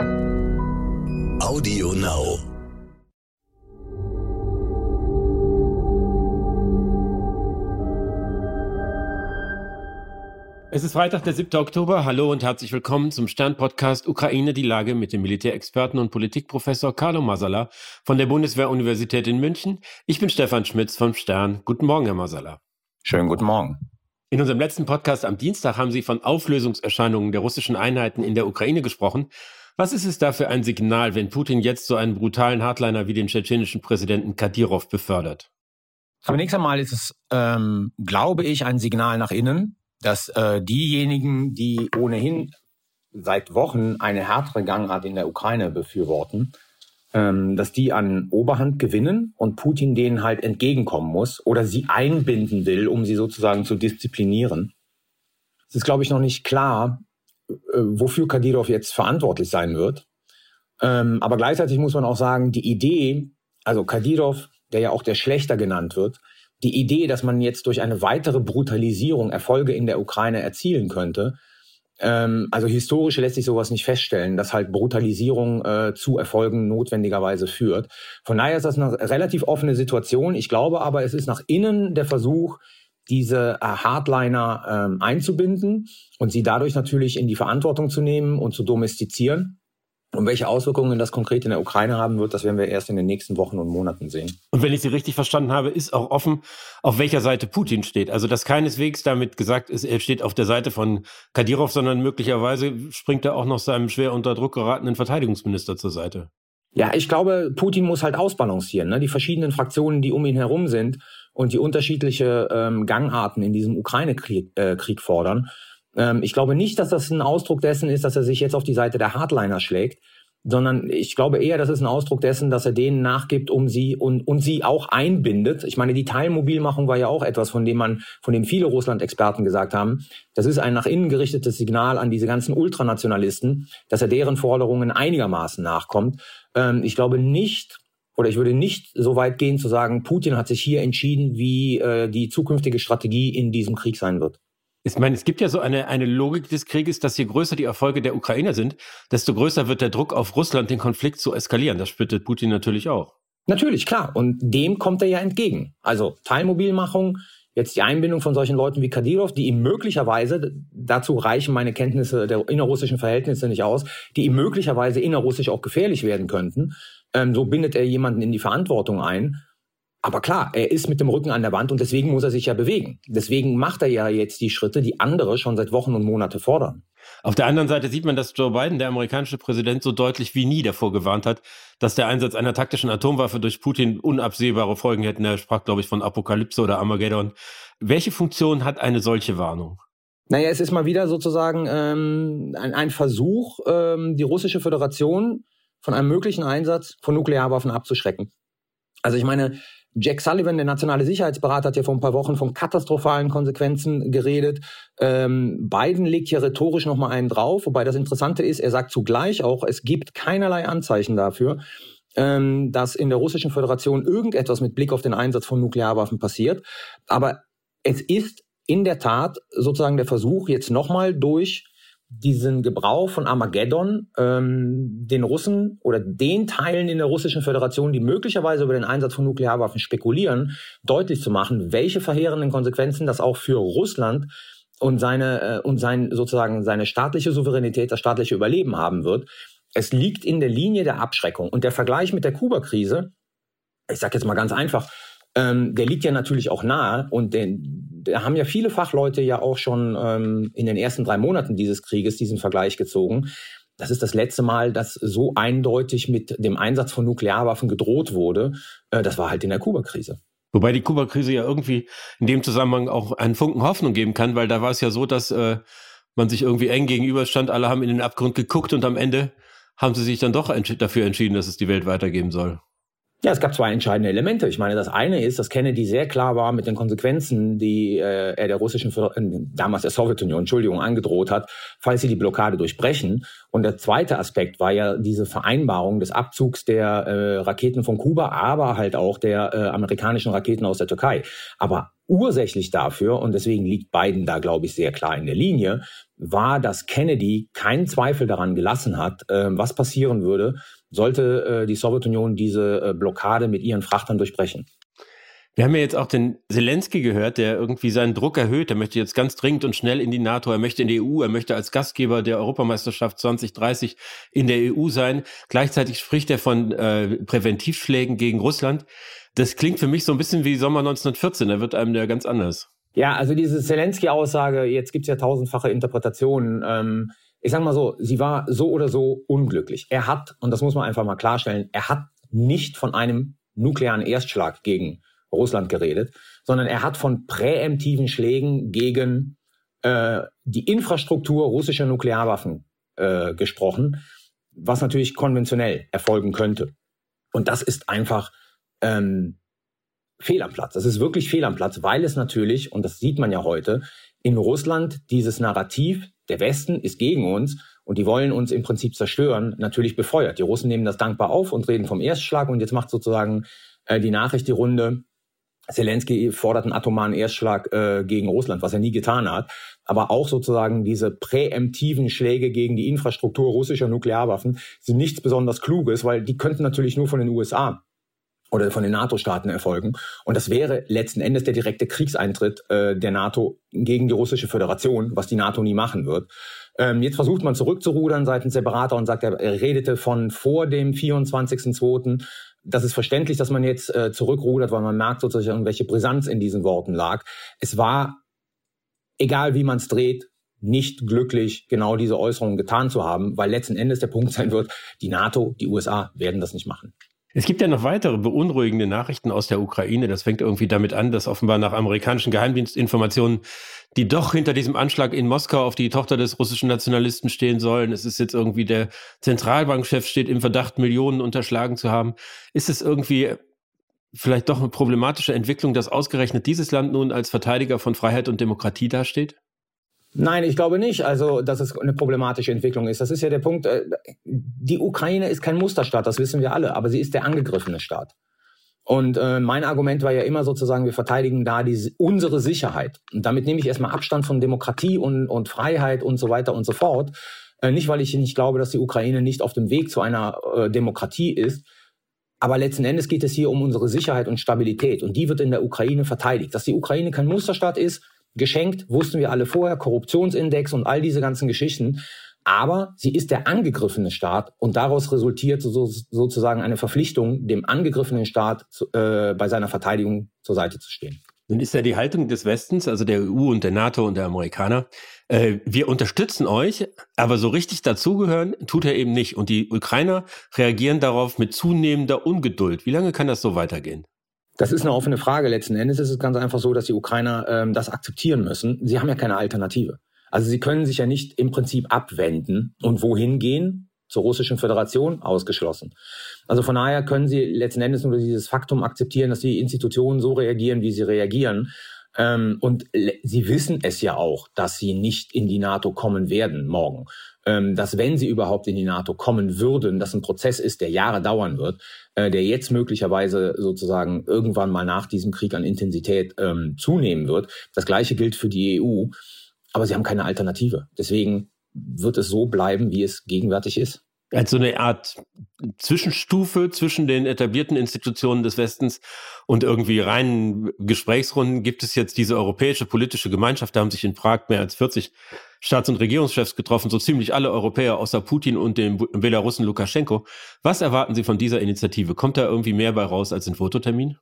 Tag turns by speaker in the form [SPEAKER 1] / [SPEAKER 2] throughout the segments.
[SPEAKER 1] Audio Now.
[SPEAKER 2] Es ist Freitag, der 7. Oktober. Hallo und herzlich willkommen zum Stern-Podcast Ukraine die Lage mit dem Militärexperten und Politikprofessor Carlo Masala von der Bundeswehr-Universität in München. Ich bin Stefan Schmitz vom Stern. Guten Morgen, Herr Masala.
[SPEAKER 3] Schönen guten Morgen.
[SPEAKER 2] In unserem letzten Podcast am Dienstag haben Sie von Auflösungserscheinungen der russischen Einheiten in der Ukraine gesprochen. Was ist es da für ein Signal, wenn Putin jetzt so einen brutalen Hardliner wie den tschetschenischen Präsidenten Kadyrov befördert?
[SPEAKER 3] Zunächst einmal ist es, ähm, glaube ich, ein Signal nach innen, dass äh, diejenigen, die ohnehin seit Wochen eine härtere Gangart in der Ukraine befürworten, ähm, dass die an Oberhand gewinnen und Putin denen halt entgegenkommen muss oder sie einbinden will, um sie sozusagen zu disziplinieren. Es ist, glaube ich, noch nicht klar, wofür Kadyrov jetzt verantwortlich sein wird. Ähm, aber gleichzeitig muss man auch sagen, die Idee, also Kadyrov, der ja auch der Schlechter genannt wird, die Idee, dass man jetzt durch eine weitere Brutalisierung Erfolge in der Ukraine erzielen könnte, ähm, also historisch lässt sich sowas nicht feststellen, dass halt Brutalisierung äh, zu Erfolgen notwendigerweise führt. Von daher ist das eine relativ offene Situation. Ich glaube aber, es ist nach innen der Versuch, diese äh, Hardliner ähm, einzubinden und sie dadurch natürlich in die Verantwortung zu nehmen und zu domestizieren. Und welche Auswirkungen das konkret in der Ukraine haben wird, das werden wir erst in den nächsten Wochen und Monaten sehen.
[SPEAKER 2] Und wenn ich Sie richtig verstanden habe, ist auch offen, auf welcher Seite Putin steht. Also dass keineswegs damit gesagt ist, er steht auf der Seite von Kadyrov, sondern möglicherweise springt er auch noch seinem schwer unter Druck geratenen Verteidigungsminister zur Seite.
[SPEAKER 3] Ja, ich glaube, Putin muss halt ausbalancieren. Ne? Die verschiedenen Fraktionen, die um ihn herum sind und die unterschiedliche ähm, Gangarten in diesem Ukraine-Krieg äh, Krieg fordern. Ähm, ich glaube nicht, dass das ein Ausdruck dessen ist, dass er sich jetzt auf die Seite der Hardliner schlägt, sondern ich glaube eher, das ist ein Ausdruck dessen, dass er denen nachgibt, um sie und, und sie auch einbindet. Ich meine, die Teilmobilmachung war ja auch etwas, von dem man, von dem viele Russland-Experten gesagt haben, das ist ein nach innen gerichtetes Signal an diese ganzen Ultranationalisten, dass er deren Forderungen einigermaßen nachkommt. Ähm, ich glaube nicht, oder ich würde nicht so weit gehen zu sagen, Putin hat sich hier entschieden, wie äh, die zukünftige Strategie in diesem Krieg sein wird.
[SPEAKER 2] Ich meine, es gibt ja so eine, eine Logik des Krieges, dass je größer die Erfolge der Ukrainer sind, desto größer wird der Druck auf Russland, den Konflikt zu eskalieren. Das spürt Putin natürlich auch.
[SPEAKER 3] Natürlich, klar. Und dem kommt er ja entgegen. Also Teilmobilmachung, jetzt die Einbindung von solchen Leuten wie Kadyrov, die ihm möglicherweise, dazu reichen meine Kenntnisse der innerrussischen Verhältnisse nicht aus, die ihm möglicherweise innerrussisch auch gefährlich werden könnten. Ähm, so bindet er jemanden in die Verantwortung ein. Aber klar, er ist mit dem Rücken an der Wand und deswegen muss er sich ja bewegen. Deswegen macht er ja jetzt die Schritte, die andere schon seit Wochen und Monate fordern.
[SPEAKER 2] Auf der anderen Seite sieht man, dass Joe Biden, der amerikanische Präsident, so deutlich wie nie davor gewarnt hat, dass der Einsatz einer taktischen Atomwaffe durch Putin unabsehbare Folgen hätten. Er sprach, glaube ich, von Apokalypse oder Armageddon. Welche Funktion hat eine solche Warnung?
[SPEAKER 3] Naja, es ist mal wieder sozusagen ähm, ein, ein Versuch, ähm, die russische Föderation von einem möglichen Einsatz von Nuklearwaffen abzuschrecken. Also ich meine, Jack Sullivan, der nationale Sicherheitsberater, hat ja vor ein paar Wochen von katastrophalen Konsequenzen geredet. Ähm, Biden legt hier rhetorisch nochmal einen drauf, wobei das Interessante ist, er sagt zugleich auch, es gibt keinerlei Anzeichen dafür, ähm, dass in der Russischen Föderation irgendetwas mit Blick auf den Einsatz von Nuklearwaffen passiert. Aber es ist in der Tat sozusagen der Versuch, jetzt nochmal durch diesen Gebrauch von Armageddon ähm, den Russen oder den Teilen in der russischen Föderation, die möglicherweise über den Einsatz von Nuklearwaffen spekulieren, deutlich zu machen, welche verheerenden Konsequenzen das auch für Russland und seine äh, und sein sozusagen seine staatliche Souveränität, das staatliche Überleben haben wird. Es liegt in der Linie der Abschreckung und der Vergleich mit der Kuba-Krise. Ich sage jetzt mal ganz einfach, ähm, der liegt ja natürlich auch nahe und den, da haben ja viele Fachleute ja auch schon ähm, in den ersten drei Monaten dieses Krieges diesen Vergleich gezogen. Das ist das letzte Mal, dass so eindeutig mit dem Einsatz von Nuklearwaffen gedroht wurde. Äh, das war halt in der Kuba-Krise.
[SPEAKER 2] Wobei die Kuba-Krise ja irgendwie in dem Zusammenhang auch einen Funken Hoffnung geben kann, weil da war es ja so, dass äh, man sich irgendwie eng gegenüberstand, alle haben in den Abgrund geguckt und am Ende haben sie sich dann doch entsch dafür entschieden, dass es die Welt weitergeben soll.
[SPEAKER 3] Ja, es gab zwei entscheidende Elemente. Ich meine, das eine ist, dass Kennedy sehr klar war mit den Konsequenzen, die äh, er der russischen, äh, damals der Sowjetunion, Entschuldigung, angedroht hat, falls sie die Blockade durchbrechen. Und der zweite Aspekt war ja diese Vereinbarung des Abzugs der äh, Raketen von Kuba, aber halt auch der äh, amerikanischen Raketen aus der Türkei. Aber ursächlich dafür, und deswegen liegt Biden da, glaube ich, sehr klar in der Linie, war, dass Kennedy keinen Zweifel daran gelassen hat, äh, was passieren würde, sollte äh, die Sowjetunion diese äh, Blockade mit ihren Frachtern durchbrechen.
[SPEAKER 2] Wir haben ja jetzt auch den Zelensky gehört, der irgendwie seinen Druck erhöht. Er möchte jetzt ganz dringend und schnell in die NATO, er möchte in die EU, er möchte als Gastgeber der Europameisterschaft 2030 in der EU sein. Gleichzeitig spricht er von äh, Präventivschlägen gegen Russland. Das klingt für mich so ein bisschen wie Sommer 1914, da wird einem ja ganz anders.
[SPEAKER 3] Ja, also diese Zelensky-Aussage, jetzt gibt's ja tausendfache Interpretationen. Ähm, ich sag mal so, sie war so oder so unglücklich. Er hat, und das muss man einfach mal klarstellen, er hat nicht von einem nuklearen Erstschlag gegen Russland geredet, sondern er hat von präemptiven Schlägen gegen äh, die Infrastruktur russischer Nuklearwaffen äh, gesprochen, was natürlich konventionell erfolgen könnte. Und das ist einfach ähm, fehl am Platz. Das ist wirklich fehl am Platz, weil es natürlich, und das sieht man ja heute, in Russland dieses Narrativ, der Westen ist gegen uns und die wollen uns im Prinzip zerstören, natürlich befeuert. Die Russen nehmen das dankbar auf und reden vom Erstschlag und jetzt macht sozusagen äh, die Nachricht die Runde, Zelensky fordert einen atomaren Erstschlag äh, gegen Russland, was er nie getan hat. Aber auch sozusagen diese präemptiven Schläge gegen die Infrastruktur russischer Nuklearwaffen sind nichts besonders Kluges, weil die könnten natürlich nur von den USA oder von den NATO-Staaten erfolgen. Und das wäre letzten Endes der direkte Kriegseintritt äh, der NATO gegen die russische Föderation, was die NATO nie machen wird. Ähm, jetzt versucht man zurückzurudern seitens der Berater und sagt, er, er redete von vor dem 24.02. Das ist verständlich, dass man jetzt äh, zurückrudert, weil man merkt sozusagen, welche Brisanz in diesen Worten lag. Es war, egal wie man es dreht, nicht glücklich, genau diese Äußerungen getan zu haben, weil letzten Endes der Punkt sein wird, die NATO, die USA werden das nicht machen.
[SPEAKER 2] Es gibt ja noch weitere beunruhigende Nachrichten aus der Ukraine. Das fängt irgendwie damit an, dass offenbar nach amerikanischen Geheimdienstinformationen die doch hinter diesem Anschlag in Moskau auf die Tochter des russischen Nationalisten stehen sollen. Es ist jetzt irgendwie der Zentralbankchef steht im Verdacht, Millionen unterschlagen zu haben. Ist es irgendwie vielleicht doch eine problematische Entwicklung, dass ausgerechnet dieses Land nun als Verteidiger von Freiheit und Demokratie dasteht?
[SPEAKER 3] Nein, ich glaube nicht, also dass es eine problematische Entwicklung ist. Das ist ja der Punkt. Äh, die Ukraine ist kein Musterstaat, das wissen wir alle, aber sie ist der angegriffene Staat. Und äh, mein Argument war ja immer sozusagen, wir verteidigen da die, unsere Sicherheit. Und damit nehme ich erstmal Abstand von Demokratie und, und Freiheit und so weiter und so fort. Äh, nicht, weil ich nicht glaube, dass die Ukraine nicht auf dem Weg zu einer äh, Demokratie ist, aber letzten Endes geht es hier um unsere Sicherheit und Stabilität. Und die wird in der Ukraine verteidigt. Dass die Ukraine kein Musterstaat ist, geschenkt, wussten wir alle vorher, Korruptionsindex und all diese ganzen Geschichten. Aber sie ist der angegriffene Staat und daraus resultiert so, sozusagen eine Verpflichtung, dem angegriffenen Staat äh, bei seiner Verteidigung zur Seite zu stehen.
[SPEAKER 2] Nun ist ja die Haltung des Westens, also der EU und der NATO und der Amerikaner, äh, wir unterstützen euch, aber so richtig dazugehören tut er eben nicht. Und die Ukrainer reagieren darauf mit zunehmender Ungeduld. Wie lange kann das so weitergehen?
[SPEAKER 3] Das ist eine offene Frage. Letzten Endes ist es ganz einfach so, dass die Ukrainer ähm, das akzeptieren müssen. Sie haben ja keine Alternative. Also sie können sich ja nicht im Prinzip abwenden und wohin gehen? Zur Russischen Föderation ausgeschlossen. Also von daher können sie letzten Endes nur dieses Faktum akzeptieren, dass die Institutionen so reagieren, wie sie reagieren. Ähm, und sie wissen es ja auch, dass sie nicht in die NATO kommen werden morgen dass wenn sie überhaupt in die NATO kommen würden, das ein Prozess ist, der Jahre dauern wird, äh, der jetzt möglicherweise sozusagen irgendwann mal nach diesem Krieg an Intensität ähm, zunehmen wird. Das gleiche gilt für die EU, aber sie haben keine Alternative. Deswegen wird es so bleiben, wie es gegenwärtig ist
[SPEAKER 2] als so eine Art Zwischenstufe zwischen den etablierten Institutionen des Westens und irgendwie reinen Gesprächsrunden gibt es jetzt diese europäische politische Gemeinschaft. Da haben sich in Prag mehr als 40 Staats- und Regierungschefs getroffen, so ziemlich alle Europäer außer Putin und dem Belarussen Lukaschenko. Was erwarten Sie von dieser Initiative? Kommt da irgendwie mehr bei raus als ein Fototermin?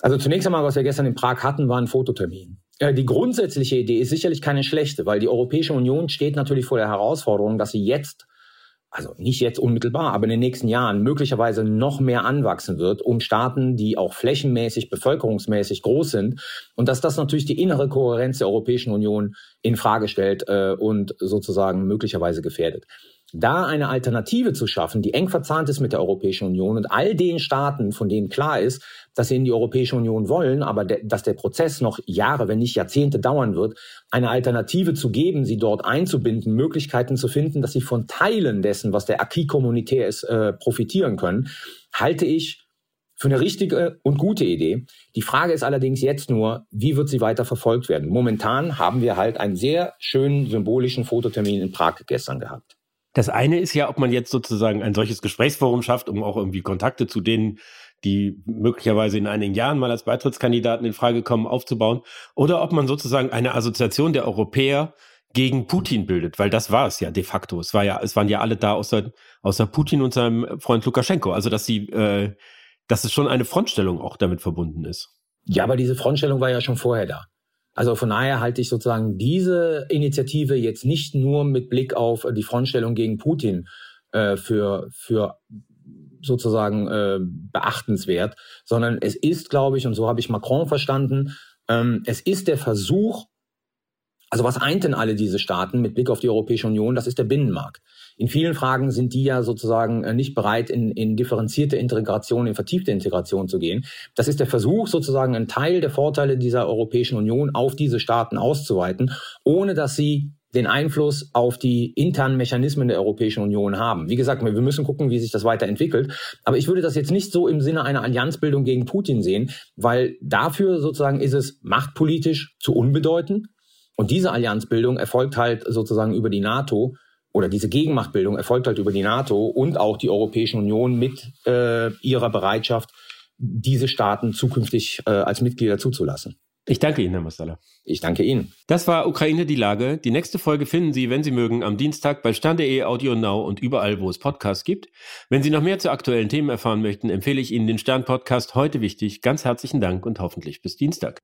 [SPEAKER 3] Also zunächst einmal, was wir gestern in Prag hatten, war ein Fototermin. Die grundsätzliche Idee ist sicherlich keine schlechte, weil die Europäische Union steht natürlich vor der Herausforderung, dass sie jetzt also nicht jetzt unmittelbar, aber in den nächsten Jahren möglicherweise noch mehr anwachsen wird, um Staaten, die auch flächenmäßig, bevölkerungsmäßig groß sind, und dass das natürlich die innere Kohärenz der Europäischen Union in Frage stellt äh, und sozusagen möglicherweise gefährdet da eine Alternative zu schaffen, die eng verzahnt ist mit der Europäischen Union und all den Staaten, von denen klar ist, dass sie in die Europäische Union wollen, aber de dass der Prozess noch Jahre, wenn nicht Jahrzehnte dauern wird, eine Alternative zu geben, sie dort einzubinden, Möglichkeiten zu finden, dass sie von Teilen dessen, was der Acquis communautaire ist, äh, profitieren können, halte ich für eine richtige und gute Idee. Die Frage ist allerdings jetzt nur, wie wird sie weiter verfolgt werden? Momentan haben wir halt einen sehr schönen symbolischen Fototermin in Prag gestern gehabt.
[SPEAKER 2] Das eine ist ja, ob man jetzt sozusagen ein solches Gesprächsforum schafft, um auch irgendwie Kontakte zu denen, die möglicherweise in einigen Jahren mal als Beitrittskandidaten in Frage kommen, aufzubauen, oder ob man sozusagen eine Assoziation der Europäer gegen Putin bildet, weil das war es ja de facto. Es war ja, es waren ja alle da außer, außer Putin und seinem Freund Lukaschenko. Also dass sie, äh, dass es schon eine Frontstellung auch damit verbunden ist.
[SPEAKER 3] Ja, aber diese Frontstellung war ja schon vorher da. Also von daher halte ich sozusagen diese Initiative jetzt nicht nur mit Blick auf die Frontstellung gegen Putin äh, für, für sozusagen äh, beachtenswert, sondern es ist, glaube ich, und so habe ich Macron verstanden, ähm, es ist der Versuch, also was eint denn alle diese Staaten mit Blick auf die Europäische Union? Das ist der Binnenmarkt. In vielen Fragen sind die ja sozusagen äh, nicht bereit, in, in differenzierte Integration, in vertiefte Integration zu gehen. Das ist der Versuch, sozusagen einen Teil der Vorteile dieser Europäischen Union auf diese Staaten auszuweiten, ohne dass sie den Einfluss auf die internen Mechanismen der Europäischen Union haben. Wie gesagt, wir müssen gucken, wie sich das weiterentwickelt. Aber ich würde das jetzt nicht so im Sinne einer Allianzbildung gegen Putin sehen, weil dafür sozusagen ist es machtpolitisch zu unbedeutend. Und diese Allianzbildung erfolgt halt sozusagen über die NATO oder diese Gegenmachtbildung erfolgt halt über die NATO und auch die Europäische Union mit äh, ihrer Bereitschaft, diese Staaten zukünftig äh, als Mitglieder zuzulassen.
[SPEAKER 2] Ich danke Ihnen, Herr Mastala.
[SPEAKER 3] Ich danke Ihnen.
[SPEAKER 2] Das war Ukraine die Lage. Die nächste Folge finden Sie, wenn Sie mögen, am Dienstag bei Stern.de, Audio Now und überall, wo es Podcasts gibt. Wenn Sie noch mehr zu aktuellen Themen erfahren möchten, empfehle ich Ihnen den Stern-Podcast heute wichtig. Ganz herzlichen Dank und hoffentlich bis Dienstag.